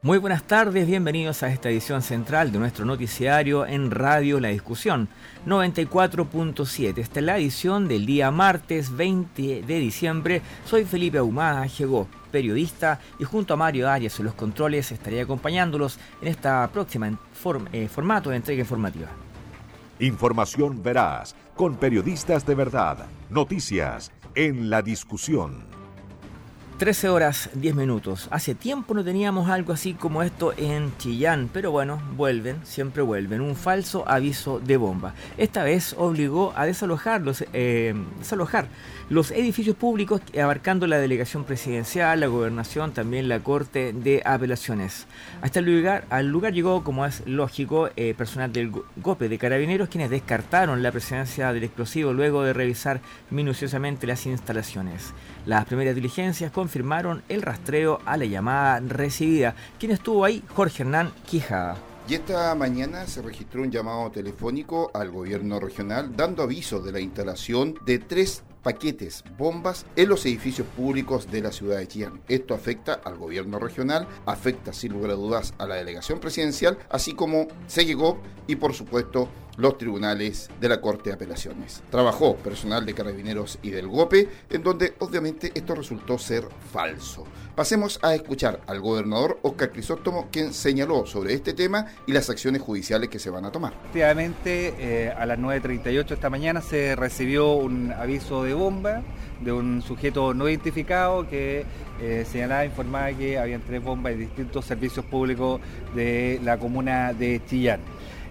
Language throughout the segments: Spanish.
Muy buenas tardes, bienvenidos a esta edición central de nuestro noticiario en Radio La Discusión 94.7. Esta es la edición del día martes 20 de diciembre. Soy Felipe Ahumada, llegó periodista y junto a Mario Arias en los controles estaré acompañándolos en esta próxima eh, formato de entrega informativa. Información veraz, con periodistas de verdad, noticias en la discusión. 13 horas 10 minutos. Hace tiempo no teníamos algo así como esto en Chillán, pero bueno, vuelven, siempre vuelven. Un falso aviso de bomba. Esta vez obligó a desalojar los, eh, desalojar los edificios públicos abarcando la delegación presidencial, la gobernación, también la Corte de Apelaciones. Hasta el lugar, al lugar llegó, como es lógico, eh, personal del GOPE de Carabineros, quienes descartaron la presencia del explosivo luego de revisar minuciosamente las instalaciones. Las primeras diligencias confirmaron el rastreo a la llamada recibida. ¿Quién estuvo ahí? Jorge Hernán Quijada. Y esta mañana se registró un llamado telefónico al gobierno regional dando aviso de la instalación de tres paquetes, bombas en los edificios públicos de la ciudad de Chillán. Esto afecta al gobierno regional, afecta sin lugar a dudas a la delegación presidencial, así como llegó y por supuesto los tribunales de la Corte de Apelaciones. Trabajó personal de carabineros y del GOPE, en donde obviamente esto resultó ser falso. Pasemos a escuchar al gobernador Oscar Crisóstomo, quien señaló sobre este tema y las acciones judiciales que se van a tomar. Efectivamente, eh, a las 9.38 esta mañana se recibió un aviso de bomba de un sujeto no identificado que eh, señalaba, informaba que habían tres bombas en distintos servicios públicos de la comuna de Chillán.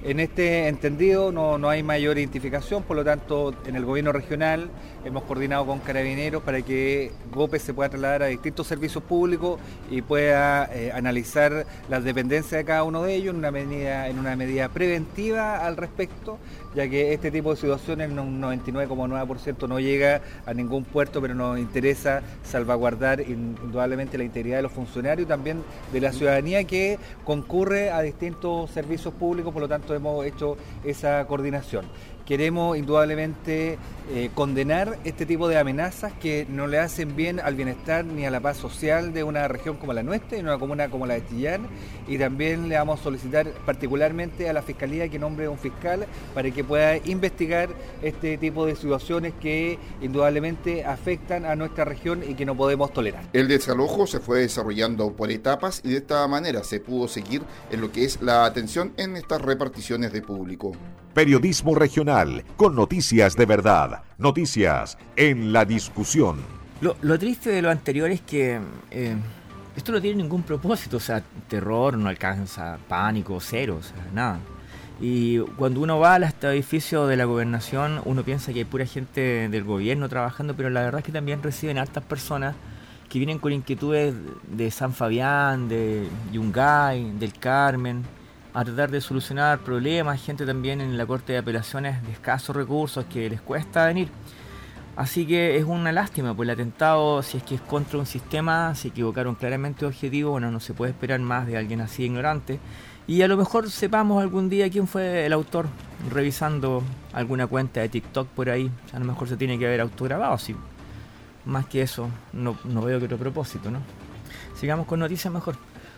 En este entendido no, no, hay mayor identificación, por lo tanto en el gobierno regional hemos coordinado con carabineros para que GOPE se pueda trasladar a distintos servicios públicos y pueda eh, analizar las dependencias de cada uno de ellos en una medida, en una medida preventiva al respecto, ya que este tipo de situaciones en un 99,9% no llega a ningún puerto, pero nos interesa salvaguardar indudablemente la integridad de los funcionarios y también de la ciudadanía que concurre a distintos servicios públicos, por lo tanto hemos hecho esa coordinación. Queremos indudablemente eh, condenar este tipo de amenazas que no le hacen bien al bienestar ni a la paz social de una región como la nuestra y una comuna como la de Chillán. Y también le vamos a solicitar particularmente a la Fiscalía que nombre un fiscal para que pueda investigar este tipo de situaciones que indudablemente afectan a nuestra región y que no podemos tolerar. El desalojo se fue desarrollando por etapas y de esta manera se pudo seguir en lo que es la atención en estas reparticiones de público. Periodismo regional, con noticias de verdad, noticias en la discusión. Lo, triste de lo anterior es que eh, esto no tiene ningún propósito, o sea, terror no alcanza, pánico, cero, o sea, nada. Y cuando uno va a este edificio de la gobernación, uno piensa que hay pura gente del gobierno trabajando, pero la verdad es que también reciben hartas personas que vienen con inquietudes de San Fabián, de Yungay, del Carmen, a tratar de solucionar problemas, gente también en la Corte de Apelaciones de escasos recursos que les cuesta venir. Así que es una lástima, pues el atentado, si es que es contra un sistema, se equivocaron claramente de objetivo, bueno, no se puede esperar más de alguien así ignorante. Y a lo mejor sepamos algún día quién fue el autor, revisando alguna cuenta de TikTok por ahí. A lo mejor se tiene que haber autograbado, sí. Más que eso, no, no veo que otro propósito, ¿no? Sigamos con noticias mejor.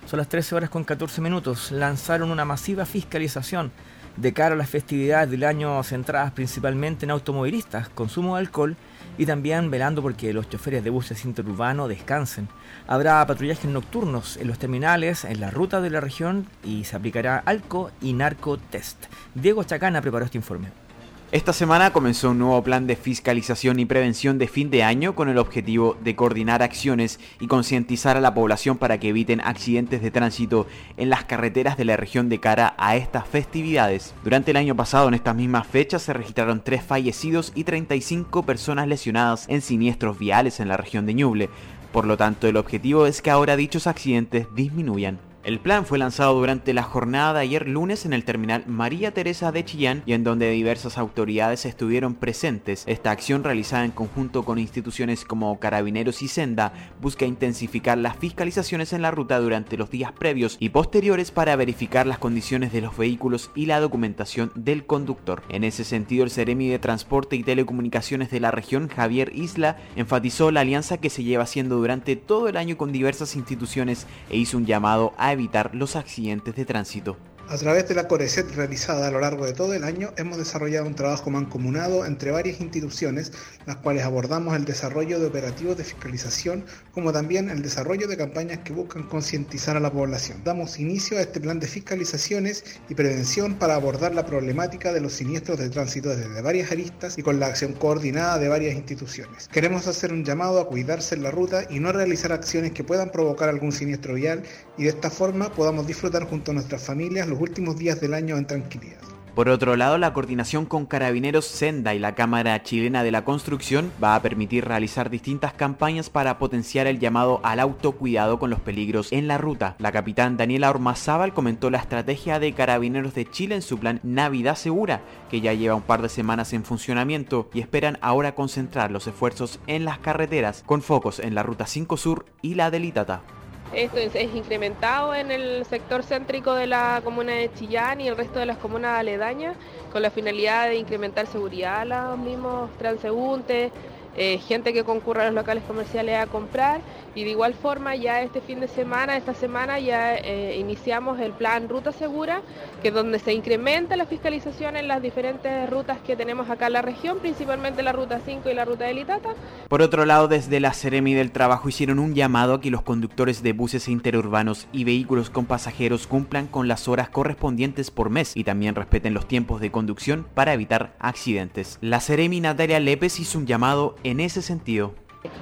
Son las 13 horas con 14 minutos. Lanzaron una masiva fiscalización de cara a las festividades del año centradas principalmente en automovilistas, consumo de alcohol y también velando porque los choferes de buses interurbanos descansen. Habrá patrullajes nocturnos en los terminales, en la ruta de la región y se aplicará alco y narco test. Diego Chacana preparó este informe. Esta semana comenzó un nuevo plan de fiscalización y prevención de fin de año con el objetivo de coordinar acciones y concientizar a la población para que eviten accidentes de tránsito en las carreteras de la región de cara a estas festividades. Durante el año pasado en estas mismas fechas se registraron tres fallecidos y 35 personas lesionadas en siniestros viales en la región de Ñuble. Por lo tanto, el objetivo es que ahora dichos accidentes disminuyan. El plan fue lanzado durante la jornada de ayer lunes en el terminal María Teresa de Chillán y en donde diversas autoridades estuvieron presentes. Esta acción realizada en conjunto con instituciones como Carabineros y Senda busca intensificar las fiscalizaciones en la ruta durante los días previos y posteriores para verificar las condiciones de los vehículos y la documentación del conductor. En ese sentido, el Ceremi de Transporte y Telecomunicaciones de la región, Javier Isla, enfatizó la alianza que se lleva haciendo durante todo el año con diversas instituciones e hizo un llamado a evitar los accidentes de tránsito. A través de la CORECET realizada a lo largo de todo el año, hemos desarrollado un trabajo mancomunado entre varias instituciones, las cuales abordamos el desarrollo de operativos de fiscalización, como también el desarrollo de campañas que buscan concientizar a la población. Damos inicio a este plan de fiscalizaciones y prevención para abordar la problemática de los siniestros de tránsito desde varias aristas y con la acción coordinada de varias instituciones. Queremos hacer un llamado a cuidarse en la ruta y no realizar acciones que puedan provocar algún siniestro vial y de esta forma podamos disfrutar junto a nuestras familias últimos días del año en tranquilidad. Por otro lado, la coordinación con Carabineros Senda y la Cámara Chilena de la Construcción va a permitir realizar distintas campañas para potenciar el llamado al autocuidado con los peligros en la ruta. La capitán Daniela Ormazábal comentó la estrategia de Carabineros de Chile en su plan Navidad Segura, que ya lleva un par de semanas en funcionamiento y esperan ahora concentrar los esfuerzos en las carreteras con focos en la Ruta 5 Sur y la de Litata. Esto es, incrementado en el sector céntrico de la comuna de Chillán y el resto de las comunas aledañas con la finalidad de incrementar seguridad a los mismos transeúntes, eh, gente que concurre a los locales comerciales a comprar y de igual forma ya este fin de semana, esta semana ya eh, iniciamos el plan Ruta Segura, que es donde se incrementa la fiscalización en las diferentes rutas que tenemos acá en la región, principalmente la Ruta 5 y la Ruta de Litata. Por otro lado, desde la Ceremi del Trabajo hicieron un llamado a que los conductores de buses interurbanos y vehículos con pasajeros cumplan con las horas correspondientes por mes y también respeten los tiempos de conducción para evitar accidentes. La Ceremi Natalia Lepes hizo un llamado en ese sentido.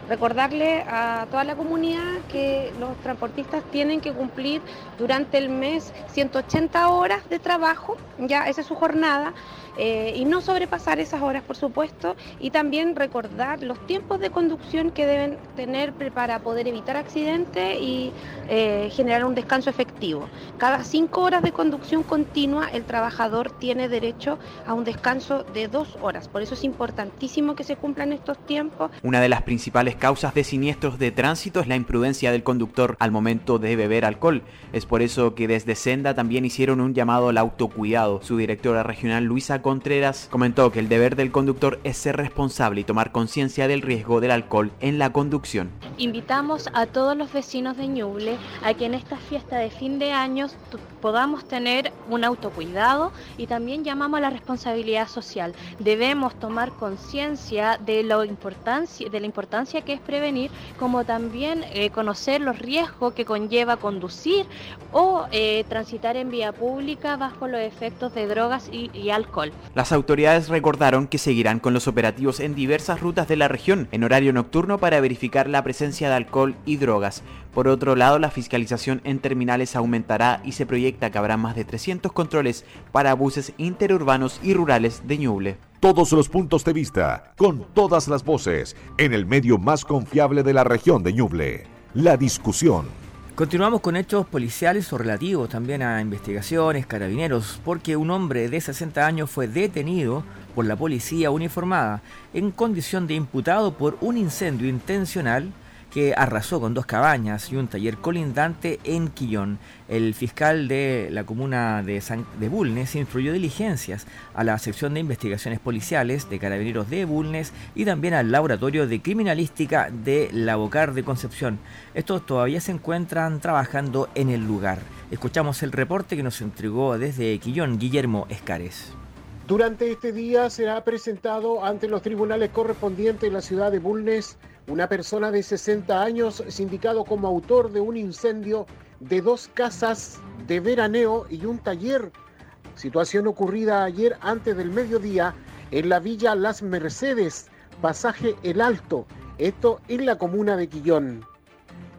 Recordarle a toda la comunidad que los transportistas tienen que cumplir durante el mes 180 horas de trabajo, ya esa es su jornada, eh, y no sobrepasar esas horas, por supuesto, y también recordar los tiempos de conducción que deben tener para poder evitar accidentes y eh, generar un descanso efectivo. Cada cinco horas de conducción continua, el trabajador tiene derecho a un descanso de dos horas. Por eso es importantísimo que se cumplan estos tiempos. Una de las principales causas de siniestros de tránsito es la imprudencia del conductor al momento de beber alcohol. Es por eso que desde Senda también hicieron un llamado al autocuidado. Su directora regional Luisa Contreras comentó que el deber del conductor es ser responsable y tomar conciencia del riesgo del alcohol en la conducción. Invitamos a todos los vecinos de Ñuble a que en esta fiesta de fin de años podamos tener un autocuidado y también llamamos a la responsabilidad social. Debemos tomar conciencia de, la importancia, de la importancia que es prevenir, como también eh, conocer los riesgos que conlleva conducir o eh, transitar en vía pública bajo los efectos de drogas y alcohol. Las autoridades recordaron que seguirán con los operativos en diversas rutas de la región en horario nocturno para verificar la presencia de alcohol y drogas. Por otro lado, la fiscalización en terminales aumentará y se proyecta que habrá más de 300 controles para buses interurbanos y rurales de Ñuble. Todos los puntos de vista, con todas las voces, en el medio más confiable de la región de Ñuble. La discusión. Continuamos con hechos policiales o relativos también a investigaciones, carabineros, porque un hombre de 60 años fue detenido por la policía uniformada en condición de imputado por un incendio intencional que arrasó con dos cabañas y un taller colindante en Quillón. El fiscal de la comuna de, San, de Bulnes influyó diligencias a la sección de investigaciones policiales de carabineros de Bulnes y también al laboratorio de criminalística de la Bocar de Concepción. Estos todavía se encuentran trabajando en el lugar. Escuchamos el reporte que nos entregó desde Quillón Guillermo Escares. Durante este día será presentado ante los tribunales correspondientes en la ciudad de Bulnes una persona de 60 años sindicado como autor de un incendio de dos casas de veraneo y un taller, situación ocurrida ayer antes del mediodía en la villa Las Mercedes, pasaje El Alto, esto en la comuna de Quillón.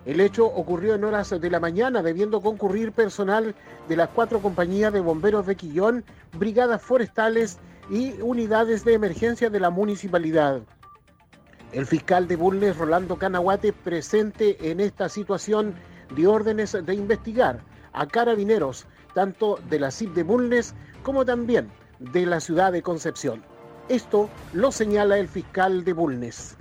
El hecho ocurrió en horas de la mañana, debiendo concurrir personal de las cuatro compañías de bomberos de Quillón, brigadas forestales y unidades de emergencia de la municipalidad. El fiscal de Bulnes, Rolando Canahuate, presente en esta situación, dio órdenes de investigar a carabineros, tanto de la CIP de Bulnes como también de la ciudad de Concepción. Esto lo señala el fiscal de Bulnes.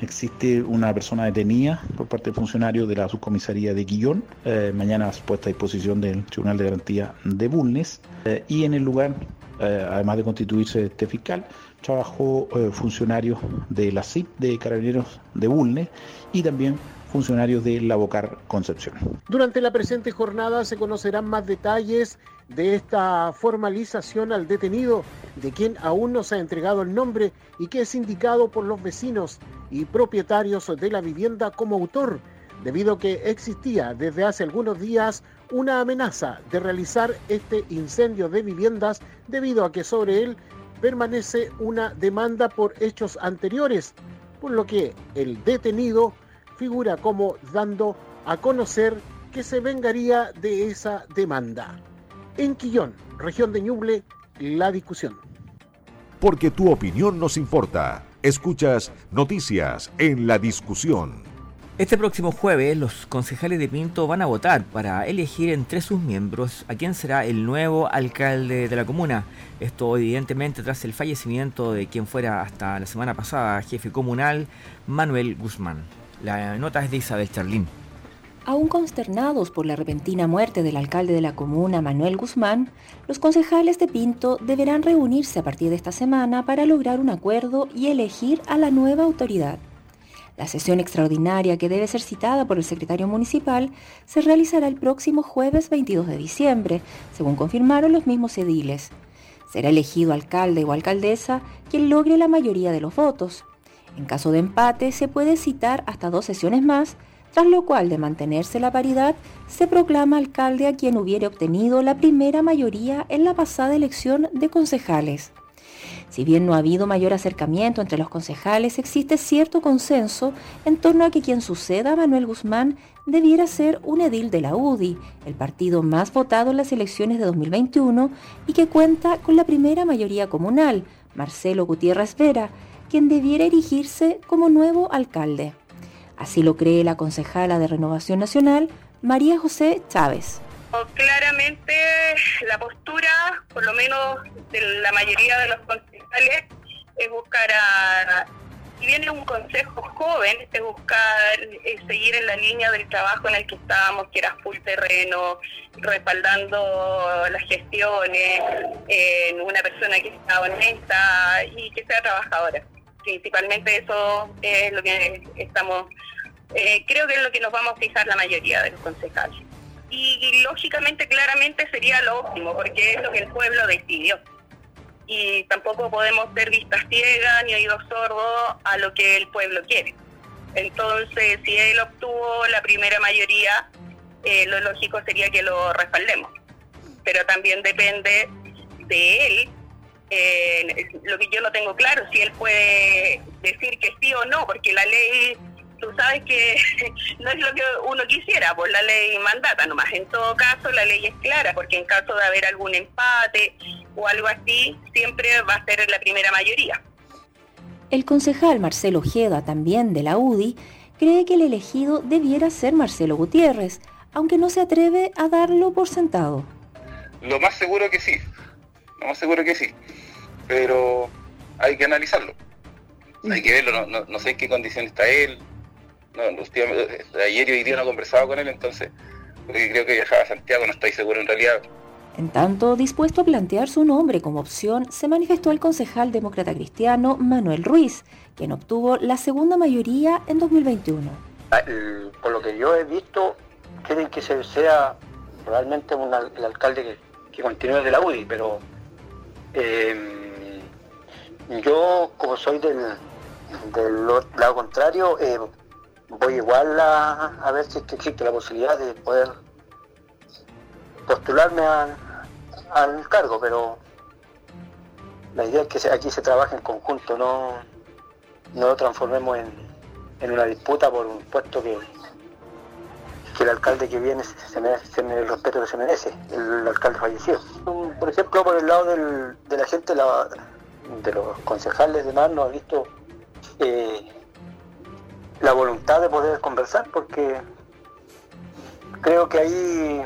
Existe una persona detenida por parte del funcionario de la subcomisaría de Guillón, eh, mañana puesta a disposición del Tribunal de Garantía de Bulnes, eh, y en el lugar, eh, además de constituirse este fiscal, trabajó funcionarios de la CIP de Carabineros de Bulnes y también funcionarios de la Bocar Concepción. Durante la presente jornada se conocerán más detalles de esta formalización al detenido, de quien aún no se ha entregado el nombre y que es indicado por los vecinos y propietarios de la vivienda como autor, debido a que existía desde hace algunos días una amenaza de realizar este incendio de viviendas debido a que sobre él permanece una demanda por hechos anteriores, por lo que el detenido figura como dando a conocer que se vengaría de esa demanda. En Quillón, región de Ñuble, la discusión. Porque tu opinión nos importa. Escuchas noticias en la discusión. Este próximo jueves los concejales de Pinto van a votar para elegir entre sus miembros a quién será el nuevo alcalde de la comuna. Esto evidentemente tras el fallecimiento de quien fuera hasta la semana pasada jefe comunal Manuel Guzmán. La nota es de Isabel Charlín. Aún consternados por la repentina muerte del alcalde de la comuna, Manuel Guzmán, los concejales de Pinto deberán reunirse a partir de esta semana para lograr un acuerdo y elegir a la nueva autoridad. La sesión extraordinaria que debe ser citada por el secretario municipal se realizará el próximo jueves 22 de diciembre, según confirmaron los mismos ediles. Será elegido alcalde o alcaldesa quien logre la mayoría de los votos. En caso de empate, se puede citar hasta dos sesiones más, tras lo cual, de mantenerse la paridad, se proclama alcalde a quien hubiere obtenido la primera mayoría en la pasada elección de concejales. Si bien no ha habido mayor acercamiento entre los concejales, existe cierto consenso en torno a que quien suceda a Manuel Guzmán debiera ser un edil de la UDI, el partido más votado en las elecciones de 2021 y que cuenta con la primera mayoría comunal, Marcelo Gutiérrez Vera, quien debiera erigirse como nuevo alcalde. Así lo cree la concejala de Renovación Nacional, María José Chávez. Claramente la postura, por lo menos de la mayoría de los concejales, es buscar a, si viene un consejo joven, es buscar seguir en la línea del trabajo en el que estábamos, que era full terreno, respaldando las gestiones, en una persona que sea honesta y que sea trabajadora principalmente eso es lo que estamos, eh, creo que es lo que nos vamos a fijar la mayoría de los concejales. Y, lógicamente, claramente sería lo óptimo, porque es lo que el pueblo decidió. Y tampoco podemos ser vistas ciegas ni oídos sordos a lo que el pueblo quiere. Entonces, si él obtuvo la primera mayoría, eh, lo lógico sería que lo respaldemos. Pero también depende de él eh, lo que yo no tengo claro, si él puede decir que sí o no, porque la ley, tú sabes que no es lo que uno quisiera, pues la ley mandata nomás. En todo caso, la ley es clara, porque en caso de haber algún empate o algo así, siempre va a ser la primera mayoría. El concejal Marcelo Ojeda, también de la UDI, cree que el elegido debiera ser Marcelo Gutiérrez, aunque no se atreve a darlo por sentado. Lo más seguro que sí, lo más seguro que sí pero hay que analizarlo. Hay que verlo, no, sé en qué condición está él. No, ayer y hoy día no he conversado con él, entonces creo que viajaba a Santiago, no estoy seguro en realidad. En tanto, dispuesto a plantear su nombre como opción, se manifestó el concejal demócrata cristiano Manuel Ruiz, quien obtuvo la segunda mayoría en 2021. Ah, por lo que yo he visto, quieren que se sea realmente el alcalde que, que continúe de la UDI, pero eh, yo, como soy del, lado contrario, eh, voy igual a, ver si existe la posibilidad de poder postularme al, cargo, pero la idea es que aquí se trabaje en conjunto, no, no lo transformemos en, una disputa por un puesto que, que el alcalde que viene se merece, el respeto que se merece, el, alcalde fallecido. Por ejemplo, por el lado de la gente, la, de los concejales de mar no ha visto eh, la voluntad de poder conversar porque creo que ahí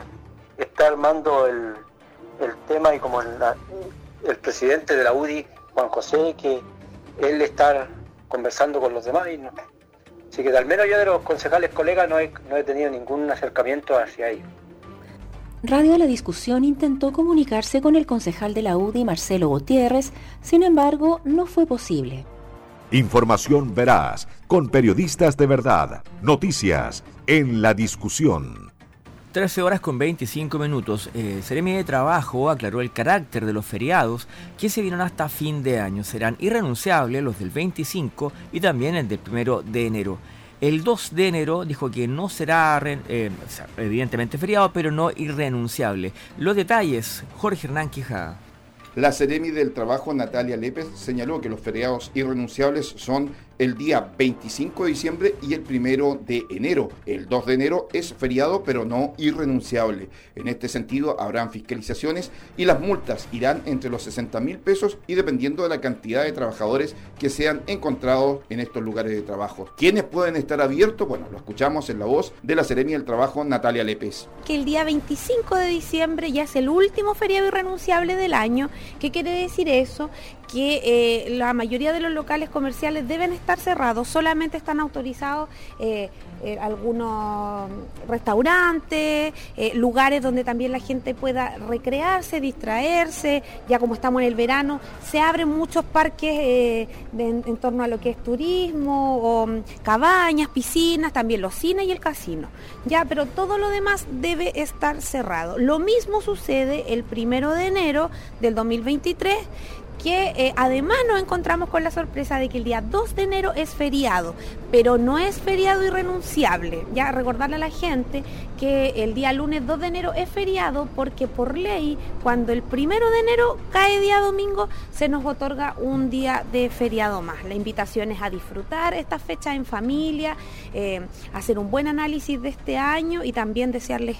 está armando el, tema y como el, el presidente de la UDI, Juan José, que él está conversando con los demás y no. Así que al menos yo de los concejales colegas no he, no he tenido ningún acercamiento hacia ellos. Radio La Discusión intentó comunicarse con el concejal de la UDI, Marcelo Gutiérrez, sin embargo, no fue posible. Información veraz, con periodistas de verdad, noticias en La Discusión. 13 horas con 25 minutos. Eh, de Trabajo aclaró el carácter de los feriados que se vieron hasta fin de año. Serán irrenunciables los del 25 y también el del 1 de enero. El 2 de enero dijo que no será eh, evidentemente feriado, pero no irrenunciable. Los detalles, Jorge Hernán Quijada. La Seremi del Trabajo, Natalia Lépez, señaló que los feriados irrenunciables son el día 25 de diciembre y el primero de enero. El 2 de enero es feriado pero no irrenunciable. En este sentido habrán fiscalizaciones y las multas irán entre los 60 mil pesos y dependiendo de la cantidad de trabajadores que sean encontrados en estos lugares de trabajo. ¿Quiénes pueden estar abiertos? Bueno, lo escuchamos en la voz de la Seremi del Trabajo, Natalia Lépez. Que el día 25 de diciembre ya es el último feriado irrenunciable del año. ¿Qué quiere decir eso? Que eh, la mayoría de los locales comerciales deben estar cerrados, solamente están autorizados eh, eh, algunos restaurantes, lugares donde también la gente pueda recrearse, distraerse, ya como estamos en el verano, se abren muchos parques en, torno a lo que es turismo, mm, cabañas, piscinas, también los cines y el casino. Ya, pero todo lo demás debe estar cerrado. Lo mismo sucede el primero de enero del 2023 que eh, además nos encontramos con la sorpresa de que el día 2 de enero es feriado, pero no es feriado irrenunciable. Ya recordarle a la gente que el día lunes 2 de enero es feriado porque por ley, cuando el primero de enero cae día domingo, se nos otorga un día de feriado más. La invitación es a disfrutar esta fecha en familia, eh, hacer un buen análisis de este año y también desearles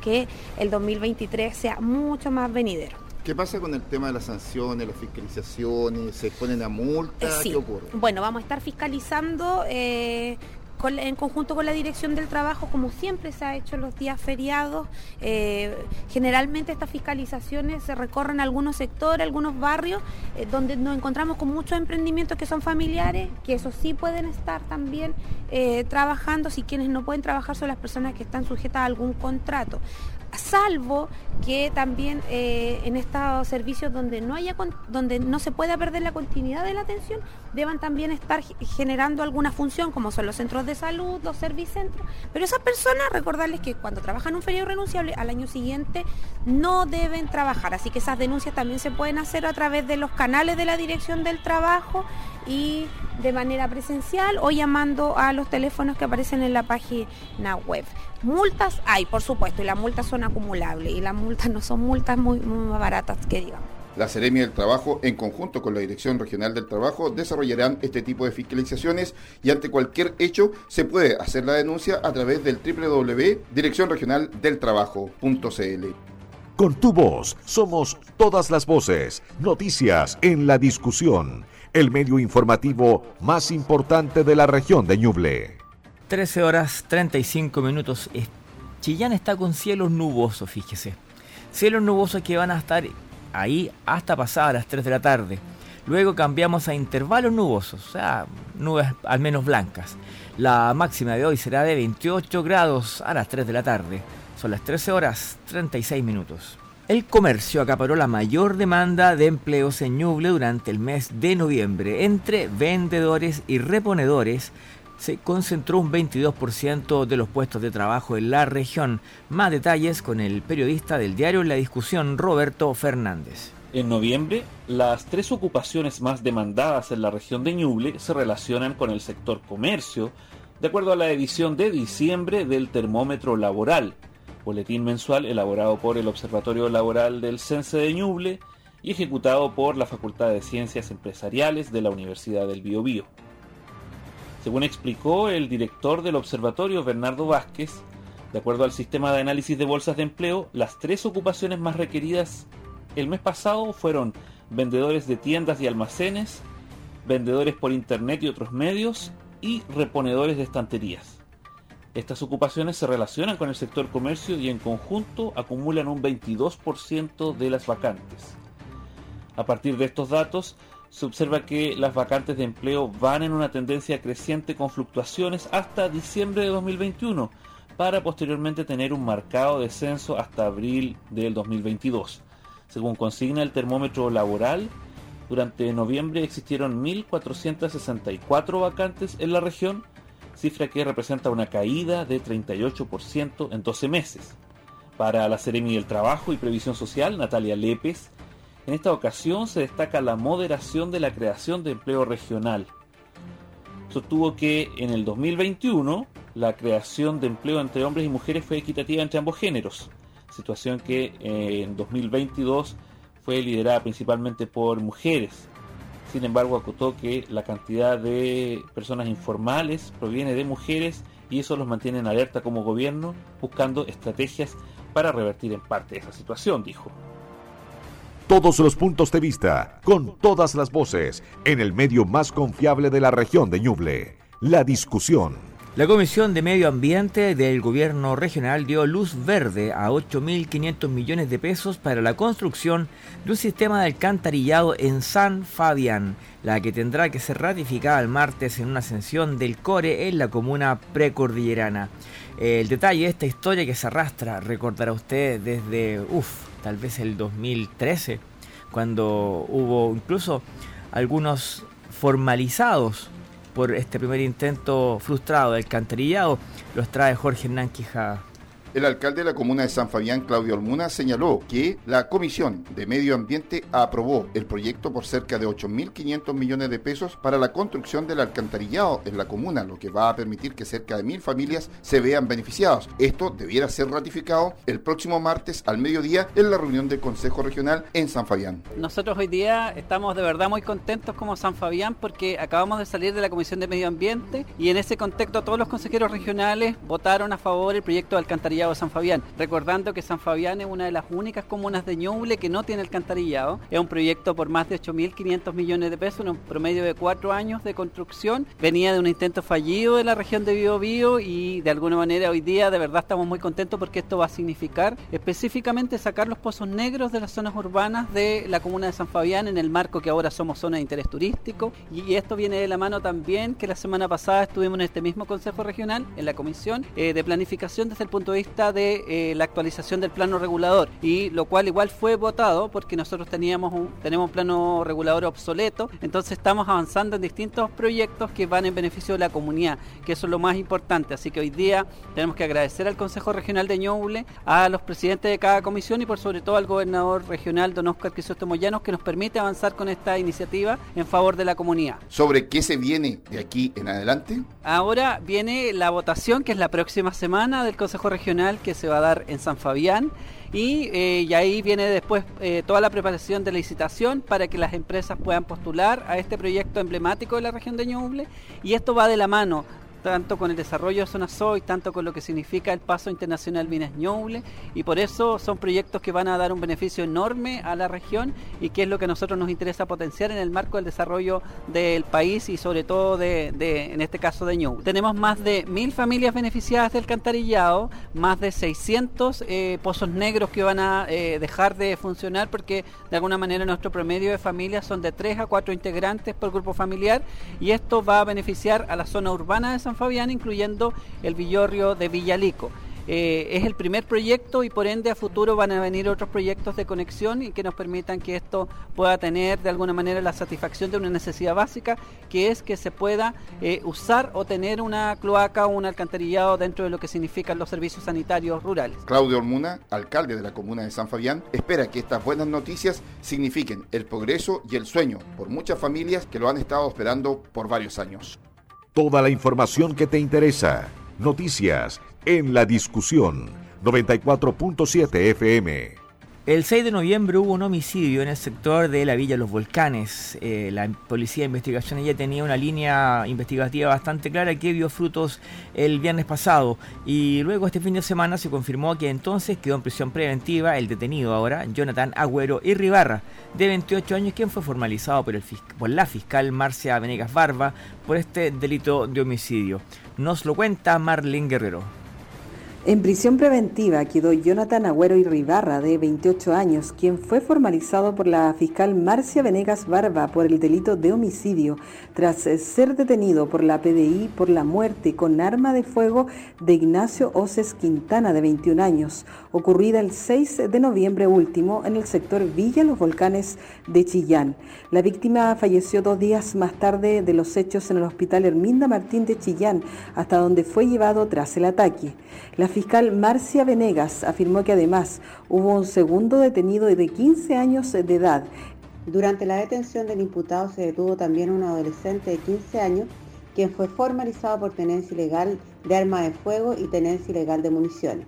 que el 2023 sea mucho más venidero. ¿Qué pasa con el tema de las sanciones, las fiscalizaciones? ¿Se ponen a multa? Eh, ¿Qué ocurre? Bueno, vamos a estar fiscalizando eh, en conjunto con la Dirección del Trabajo, como siempre se ha hecho en los días feriados. Eh, generalmente estas fiscalizaciones se recorren algunos sectores, algunos barrios, donde nos encontramos con muchos emprendimientos que son familiares, que eso sí pueden estar también trabajando, si quienes no pueden trabajar son las personas que están sujetas a algún contrato salvo que también eh, en estos servicios donde no haya donde no se pueda perder la continuidad de la atención deban también estar generando alguna función como son los centros de salud, los servicentros, pero esas personas recordarles que cuando trabajan un feriado renunciable al año siguiente no deben trabajar, así que esas denuncias también se pueden hacer a través de los canales de la Dirección del Trabajo y de manera presencial o llamando a los teléfonos que aparecen en la página web. Multas hay, por supuesto, y las multas son acumulables y las multas no son multas muy, baratas, que digamos. La Seremia del Trabajo, en conjunto con la Dirección Regional del Trabajo, desarrollarán este tipo de fiscalizaciones y ante cualquier hecho se puede hacer la denuncia a través del www.direccionregionaldeltrabajo.cl. Con tu voz somos todas las voces, noticias en la discusión el medio informativo más importante de la región de Ñuble. 13 horas 35 minutos. Chillán está con cielos nubosos, fíjese. Cielos nubosos que van a estar ahí hasta pasadas las 3 de la tarde. Luego cambiamos a intervalos nubosos, o sea, nubes al menos blancas. La máxima de hoy será de 28 grados a las 3 de la tarde. Son las 13 horas 36 minutos. El comercio acaparó la mayor demanda de empleos en Ñuble durante el mes de noviembre. Entre vendedores y reponedores se concentró un 22% de los puestos de trabajo en la región. Más detalles con el periodista del diario La Discusión, Roberto Fernández. En noviembre, las tres ocupaciones más demandadas en la región de Ñuble se relacionan con el sector comercio, de acuerdo a la edición de diciembre del termómetro laboral boletín mensual elaborado por el Observatorio Laboral del Cense de Ñuble y ejecutado por la Facultad de Ciencias Empresariales de la Universidad del Biobío. Según explicó el director del observatorio, Bernardo Vázquez, de acuerdo al sistema de análisis de bolsas de empleo, las tres ocupaciones más requeridas el mes pasado fueron vendedores de tiendas y almacenes, vendedores por internet y otros medios y reponedores de estanterías. Estas ocupaciones se relacionan con el sector comercio y en conjunto acumulan un 22% de las vacantes. A partir de estos datos, se observa que las vacantes de empleo van en una tendencia creciente con fluctuaciones hasta diciembre de 2021, para posteriormente tener un marcado descenso hasta abril del 2022. Según consigna el termómetro laboral, durante noviembre existieron 1.464 vacantes en la región, cifra que representa una caída de 38% en 12 meses. Para la Seremi del Trabajo y Previsión Social, Natalia Lépez, en esta ocasión se destaca la moderación de la creación de empleo regional. Sostuvo que en el 2021 la creación de empleo entre hombres y mujeres fue equitativa entre ambos géneros, situación que eh, en 2022 fue liderada principalmente por mujeres, sin embargo, acotó que la cantidad de personas informales proviene de mujeres y eso los mantiene en alerta como gobierno, buscando estrategias para revertir en parte esa situación, dijo. Todos los puntos de vista, con todas las voces, en el medio más confiable de la región de Ñuble. La discusión. La Comisión de Medio Ambiente del Gobierno Regional dio luz verde a 8.500 millones de pesos para la construcción de un sistema de alcantarillado en San Fabián, la que tendrá que ser ratificada el martes en una ascensión del CORE en la comuna precordillerana. El detalle de esta historia que se arrastra, recordará usted, desde, uff, tal vez el 2013, cuando hubo incluso algunos formalizados por este primer intento frustrado del canterillado, los trae Jorge Hernán Quijada. El alcalde de la comuna de San Fabián, Claudio Almuna, señaló que la Comisión de Medio Ambiente aprobó el proyecto por cerca de 8.500 millones de pesos para la construcción del alcantarillado en la comuna, lo que va a permitir que cerca de mil familias se vean beneficiados. Esto debiera ser ratificado el próximo martes al mediodía en la reunión del Consejo Regional en San Fabián. Nosotros hoy día estamos de verdad muy contentos como San Fabián porque acabamos de salir de la Comisión de Medio Ambiente y en ese contexto todos los consejeros regionales votaron a favor el proyecto de alcantarillado San Fabián. Recordando que San Fabián es una de las únicas comunas de Ñuble que no tiene alcantarillado. Es un proyecto por más de 8.500 millones de pesos en un promedio de cuatro años de construcción. Venía de un intento fallido de la región de Biobío y de alguna manera hoy día de verdad estamos muy contentos porque esto va a significar específicamente sacar los pozos negros de las zonas urbanas de la comuna de San Fabián en el marco que ahora somos zona de interés turístico. Y esto viene de la mano también que la semana pasada estuvimos en este mismo Consejo Regional, en la Comisión eh, de Planificación desde el punto de vista de eh, la actualización del plano regulador y lo cual igual fue votado porque nosotros teníamos un, tenemos un plano regulador obsoleto, entonces estamos avanzando en distintos proyectos que van en beneficio de la comunidad, que eso es lo más importante, así que hoy día tenemos que agradecer al Consejo Regional de Ñuble, a los presidentes de cada comisión y por sobre todo al gobernador regional don Oscar Crisóstomo Llanos que nos permite avanzar con esta iniciativa en favor de la comunidad. ¿Sobre qué se viene de aquí en adelante? Ahora viene la votación que es la próxima semana del Consejo Regional que se va a dar en San Fabián. Y, eh, ahí viene después eh, toda la preparación de la licitación para que las empresas puedan postular a este proyecto emblemático de la región de Ñuble. Y esto va de la mano tanto con el desarrollo de Zona Soy, tanto con lo que significa el paso internacional Minas Ñuble, y por eso son proyectos que van a dar un beneficio enorme a la región y que es lo que a nosotros nos interesa potenciar en el marco del desarrollo del país y sobre todo de, en este caso de Ñuble. Tenemos más de mil familias beneficiadas del cantarillado, más de 600 eh, pozos negros que van a eh, dejar de funcionar porque de alguna manera nuestro promedio de familias son de 3 a 4 integrantes por grupo familiar y esto va a beneficiar a la zona urbana de San Fabián, incluyendo el Villorrio de Villalico. Eh, es el primer proyecto y por ende a futuro van a venir otros proyectos de conexión y que nos permitan que esto pueda tener de alguna manera la satisfacción de una necesidad básica, que es que se pueda eh, usar o tener una cloaca o un alcantarillado dentro de lo que significan los servicios sanitarios rurales. Claudio Ormuna, alcalde de la comuna de San Fabián, espera que estas buenas noticias signifiquen el progreso y el sueño por muchas familias que lo han estado esperando por varios años. Toda la información que te interesa. Noticias en la discusión 94.7 FM. El 6 de noviembre hubo un homicidio en el sector de la Villa Los Volcanes. Eh, la Policía de Investigación ya tenía una línea investigativa bastante clara que dio frutos el viernes pasado. Y luego este fin de semana se confirmó que entonces quedó en prisión preventiva el detenido ahora, Jonathan Agüero Irribarra, de 28 años, quien fue formalizado por, por la fiscal Marcia Venegas Barba por este delito de homicidio. Nos lo cuenta Marlene Guerrero. En prisión preventiva quedó Jonathan Agüero Ribarra, de 28 años, quien fue formalizado por la fiscal Marcia Venegas Barba por el delito de homicidio, tras ser detenido por la PDI por la muerte con arma de fuego de Ignacio Oces Quintana, de 21 años, ocurrida el 6 de noviembre último en el sector Villa Los Volcanes de Chillán. La víctima falleció dos días más tarde de los hechos en el hospital Herminda Martín de Chillán, hasta donde fue llevado tras el ataque. Fiscal Marcia Venegas afirmó que además hubo un segundo detenido de 15 años de edad. Durante la detención del imputado se detuvo también un adolescente de 15 años, quien fue formalizado por tenencia ilegal de arma de fuego y tenencia ilegal de municiones.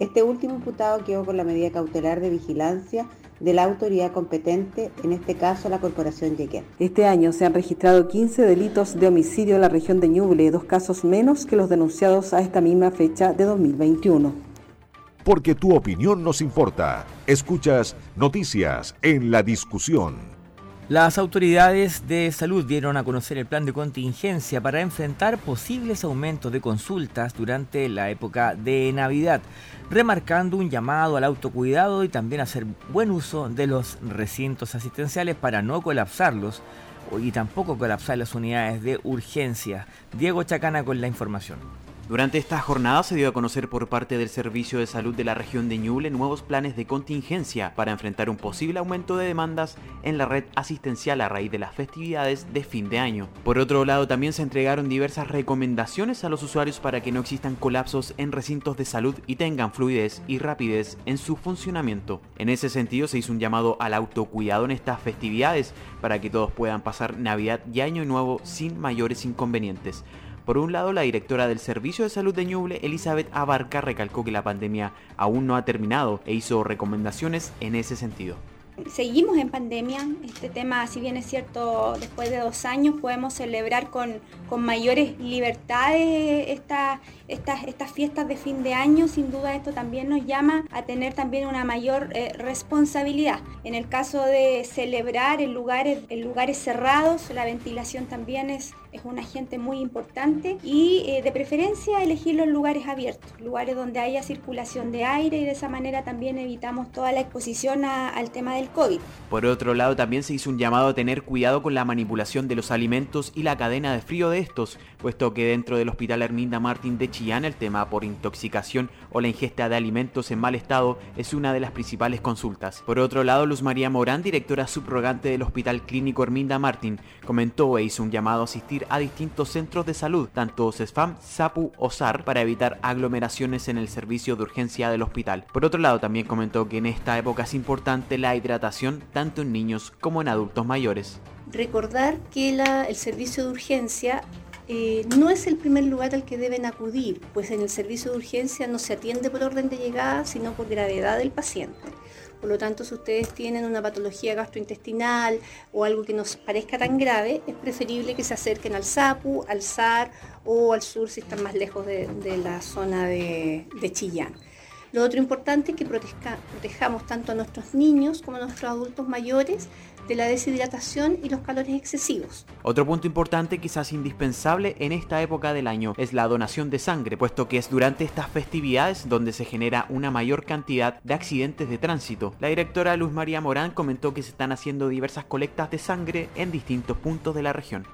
Este último imputado quedó con la medida cautelar de vigilancia de la autoridad competente, en este caso la Corporación Yequén. Este año se han registrado 15 delitos de homicidio en la región de Ñuble, dos casos menos que los denunciados a esta misma fecha de 2021. Porque tu opinión nos importa. Escuchas noticias en la discusión. Las autoridades de salud dieron a conocer el plan de contingencia para enfrentar posibles aumentos de consultas durante la época de Navidad, remarcando un llamado al autocuidado y también hacer buen uso de los recintos asistenciales para no colapsarlos y tampoco colapsar las unidades de urgencia. Diego Chacana con la información. Durante esta jornada se dio a conocer por parte del Servicio de Salud de la región de Ñuble nuevos planes de contingencia para enfrentar un posible aumento de demandas en la red asistencial a raíz de las festividades de fin de año. Por otro lado, también se entregaron diversas recomendaciones a los usuarios para que no existan colapsos en recintos de salud y tengan fluidez y rapidez en su funcionamiento. En ese sentido, se hizo un llamado al autocuidado en estas festividades para que todos puedan pasar Navidad y Año Nuevo sin mayores inconvenientes. Por un lado, la directora del Servicio de Salud de Ñuble, Elizabeth Abarca, recalcó que la pandemia aún no ha terminado e hizo recomendaciones en ese sentido. Seguimos en pandemia, este tema, si bien es cierto, después de dos años podemos celebrar con, con mayores libertades estas, estas, estas fiestas de fin de año, sin duda esto también nos llama a tener también una mayor eh, responsabilidad. En el caso de celebrar en lugares, en lugares cerrados, la ventilación también es, es un agente muy importante y eh, de preferencia elegirlo en lugares abiertos, lugares donde haya circulación de aire y de esa manera también evitamos toda la exposición al tema del COVID. Por otro lado, también se hizo un llamado a tener cuidado con la manipulación de los alimentos y la cadena de frío de estos, puesto que dentro del Hospital Herminda Martín de Chillán el tema por intoxicación o la ingesta de alimentos en mal estado es una de las principales consultas. Por otro lado, Luz María Morán, directora subrogante del Hospital Clínico Herminda Martín, comentó e hizo un llamado a asistir a distintos centros de salud, tanto CESFAM, SAPU o SAR, para evitar aglomeraciones en el servicio de urgencia del hospital. Por otro lado, también comentó que en esta época es importante la hidratación tanto en niños como en adultos mayores. Recordar que el servicio de urgencia eh, no es el primer lugar al que deben acudir, pues en el servicio de urgencia no se atiende por orden de llegada, sino por gravedad del paciente. Por lo tanto, si ustedes tienen una patología gastrointestinal o algo que nos parezca tan grave, es preferible que se acerquen al SAPU, al SAR o al sur si están más lejos de, la zona de Chillán. Lo otro importante es que protejamos tanto a nuestros niños como a nuestros adultos mayores de la deshidratación y los calores excesivos. Otro punto importante, quizás indispensable en esta época del año, es la donación de sangre, puesto que es durante estas festividades donde se genera una mayor cantidad de accidentes de tránsito. La directora Luz María Morán comentó que se están haciendo diversas colectas de sangre en distintos puntos de la región.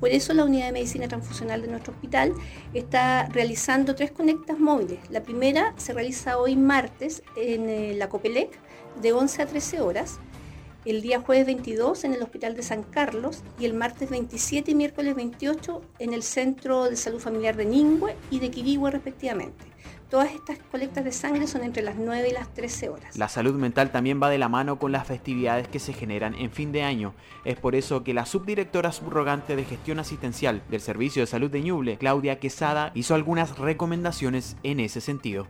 Por eso la unidad de medicina transfusional de nuestro hospital está realizando tres conectas móviles. La primera se realiza hoy martes en eh, la Copelec de 11 a 13 horas, el día jueves 22 en el Hospital de San Carlos y el martes 27 y miércoles 28 en el Centro de Salud Familiar de Ningüe y de Quirigüe respectivamente. Todas estas colectas de sangre son entre las 9 y las 13 horas. La salud mental también va de la mano con las festividades que se generan en fin de año. Es por eso que la subdirectora subrogante de gestión asistencial del Servicio de Salud de Ñuble, Claudia Quesada, hizo algunas recomendaciones en ese sentido.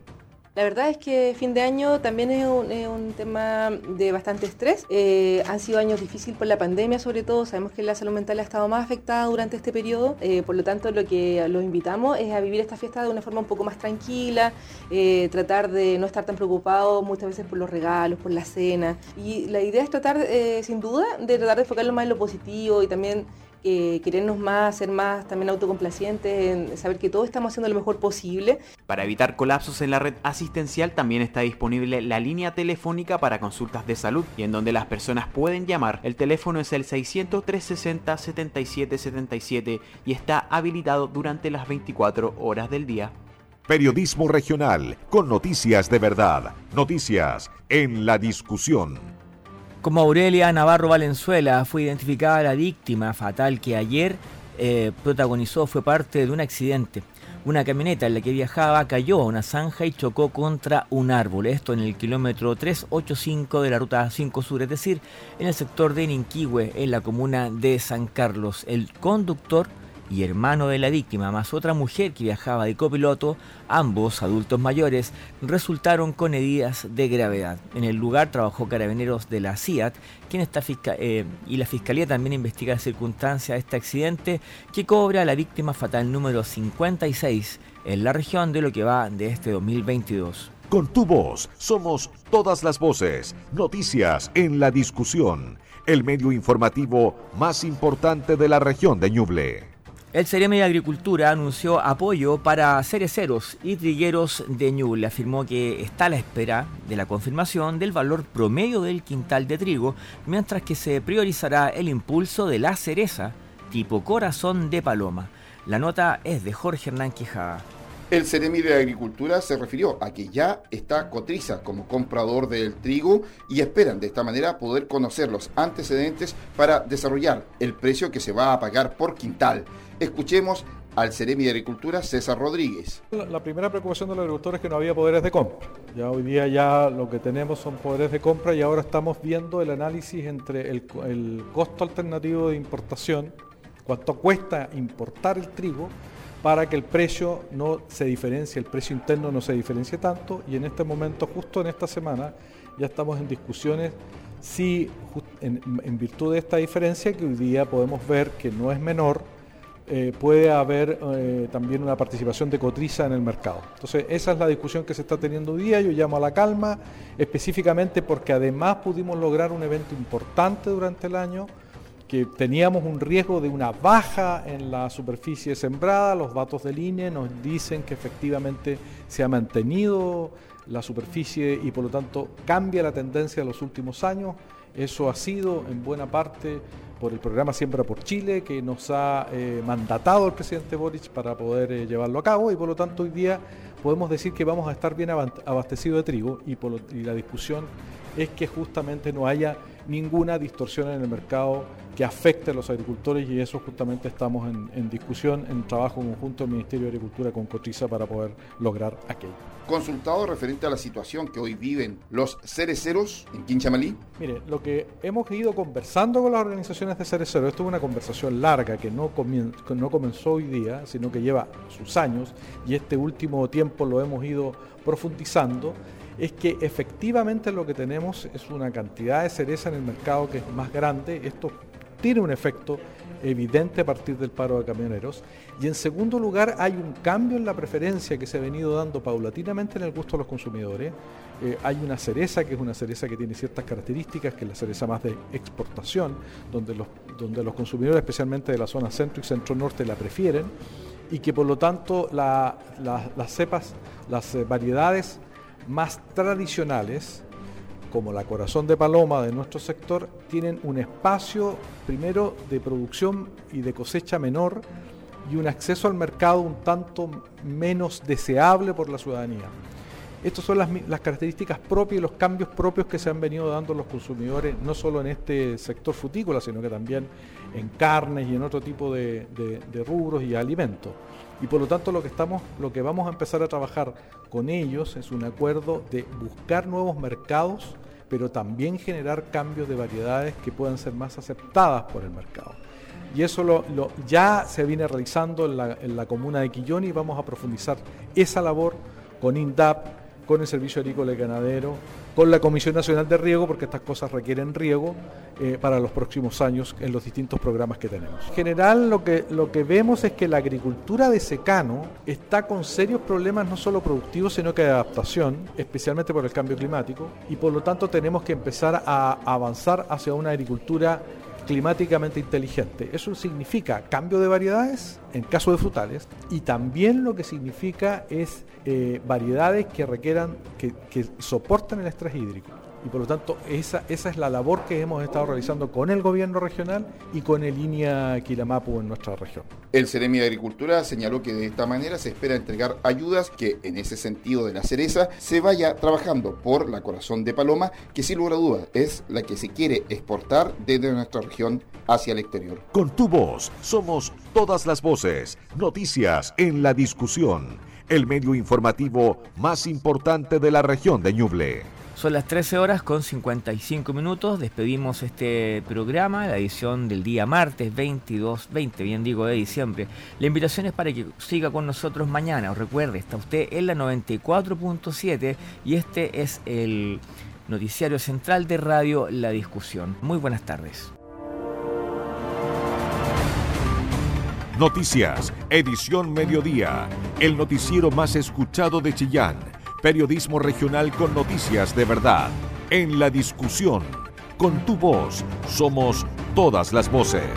La verdad es que fin de año también es un, tema de bastante estrés. Eh, han sido años difíciles por la pandemia sobre todo. Sabemos que la salud mental ha estado más afectada durante este periodo. Eh, por lo tanto, lo que los invitamos es a vivir esta fiesta de una forma un poco más tranquila, eh, tratar de no estar tan preocupados muchas veces por los regalos, por la cena. Y la idea es tratar, sin duda, de tratar de enfocarlo más en lo positivo y también eh, querernos más, ser más también autocomplacientes, saber que todos estamos haciendo lo mejor posible. Para evitar colapsos en la red asistencial también está disponible la línea telefónica para consultas de salud y en donde las personas pueden llamar. El teléfono es el 600 360 7777 y está habilitado durante las 24 horas del día. Periodismo regional con noticias de verdad, noticias en la discusión. Como Aurelia Navarro Valenzuela fue identificada la víctima fatal que ayer eh, protagonizó, fue parte de un accidente. Una camioneta en la que viajaba cayó a una zanja y chocó contra un árbol. Esto en el kilómetro 385 de la ruta 5 Sur, es decir, en el sector de Ninquihue, en la comuna de San Carlos. El conductor y hermano de la víctima, más otra mujer que viajaba de copiloto, ambos adultos mayores, resultaron con heridas de gravedad. En el lugar trabajó carabineros de la CIAT, quien está eh, y la fiscalía también investiga las circunstancias de este accidente que cobra a la víctima fatal número 56 en la región de lo que va de este 2022. Con tu voz somos todas las voces, noticias en la discusión, el medio informativo más importante de la región de Ñuble. El Ceremi de Agricultura anunció apoyo para cereceros y trigueros de Ñuble. Afirmó que está a la espera de la confirmación del valor promedio del quintal de trigo, mientras que se priorizará el impulso de la cereza tipo corazón de paloma. La nota es de Jorge Hernán Quijada. El Ceremi de Agricultura se refirió a que ya está Cotriza como comprador del trigo y esperan de esta manera poder conocer los antecedentes para desarrollar el precio que se va a pagar por quintal. Escuchemos al Ceremi de Agricultura, César Rodríguez. La primera preocupación de los agricultores es que no había poderes de compra. Ya hoy día ya lo que tenemos son poderes de compra y ahora estamos viendo el análisis entre el, el costo alternativo de importación, cuánto cuesta importar el trigo, para que el precio no se diferencie, el precio interno no se diferencie tanto y en este momento, justo en esta semana, ya estamos en discusiones si en, virtud de esta diferencia que hoy día podemos ver que no es menor, eh, puede haber eh, también una participación de Cotriza en el mercado. Entonces, esa es la discusión que se está teniendo hoy día. Yo llamo a la calma, específicamente porque además pudimos lograr un evento importante durante el año, que teníamos un riesgo de una baja en la superficie sembrada. Los datos del INE nos dicen que efectivamente se ha mantenido la superficie y por lo tanto cambia la tendencia de los últimos años. Eso ha sido en buena parte por el programa Siembra por Chile que nos ha eh, mandatado el presidente Boric para poder eh, llevarlo a cabo y por lo tanto hoy día podemos decir que vamos a estar bien abastecidos de trigo y, la discusión es que justamente no haya ninguna distorsión en el mercado que afecte a los agricultores y eso justamente estamos en, discusión, en trabajo conjunto del Ministerio de Agricultura con Cotriza para poder lograr aquello. Consultado referente a la situación que hoy viven los cereceros en Quinchamalí. Mire, lo que hemos ido conversando con las organizaciones de cereceros, esto es una conversación larga que no, no comenzó hoy día, sino que lleva sus años y este último tiempo lo hemos ido profundizando es que efectivamente lo que tenemos es una cantidad de cereza en el mercado que es más grande. Esto tiene un efecto evidente a partir del paro de camioneros. Y en segundo lugar, hay un cambio en la preferencia que se ha venido dando paulatinamente en el gusto de los consumidores. Eh, hay una cereza que es una cereza que tiene ciertas características, que es la cereza más de exportación, donde los, donde los consumidores, especialmente de la zona centro y centro norte, la prefieren, y que por lo tanto las cepas, las eh, variedades más tradicionales, como la corazón de paloma de nuestro sector, tienen un espacio primero de producción y de cosecha menor y un acceso al mercado un tanto menos deseable por la ciudadanía. Estas son las, características propias y los cambios propios que se han venido dando los consumidores, no solo en este sector frutícola, sino que también en carnes y en otro tipo de, de rubros y alimentos. Y por lo tanto lo que, estamos, lo que vamos a empezar a trabajar con ellos es un acuerdo de buscar nuevos mercados, pero también generar cambios de variedades que puedan ser más aceptadas por el mercado. Y eso lo, ya se viene realizando en la, en la comuna de Quillón y vamos a profundizar esa labor con INDAP, con el Servicio Agrícola y Ganadero, con la Comisión Nacional de Riego, porque estas cosas requieren riego eh, para los próximos años en los distintos programas que tenemos. En general lo que, lo que vemos es que la agricultura de secano está con serios problemas no solo productivos, sino que de adaptación, especialmente por el cambio climático, y por lo tanto tenemos que empezar a avanzar hacia una agricultura climáticamente inteligente. Eso significa cambio de variedades en caso de frutales y también lo que significa es eh, variedades que requieran, que, que soporten el estrés hídrico y por lo tanto esa, esa es la labor que hemos estado realizando con el gobierno regional y con el INIA Quilamapu en nuestra región. El Ceremi de Agricultura señaló que de esta manera se espera entregar ayudas que en ese sentido de la cereza se vaya trabajando por la corazón de Paloma, que sin lugar a dudas es la que se quiere exportar desde nuestra región hacia el exterior. Con tu voz somos todas las voces, noticias en la discusión, el medio informativo más importante de la región de Ñuble. Son las 13 horas con 55 minutos. Despedimos este programa, la edición del día martes 22, 20, bien digo, de diciembre. La invitación es para que siga con nosotros mañana. Os recuerde, está usted en la 94.7 y este es el noticiario central de Radio La Discusión. Muy buenas tardes. Noticias, edición mediodía, el noticiero más escuchado de Chillán Periodismo regional con noticias de verdad. En la discusión. Con tu voz somos todas las voces.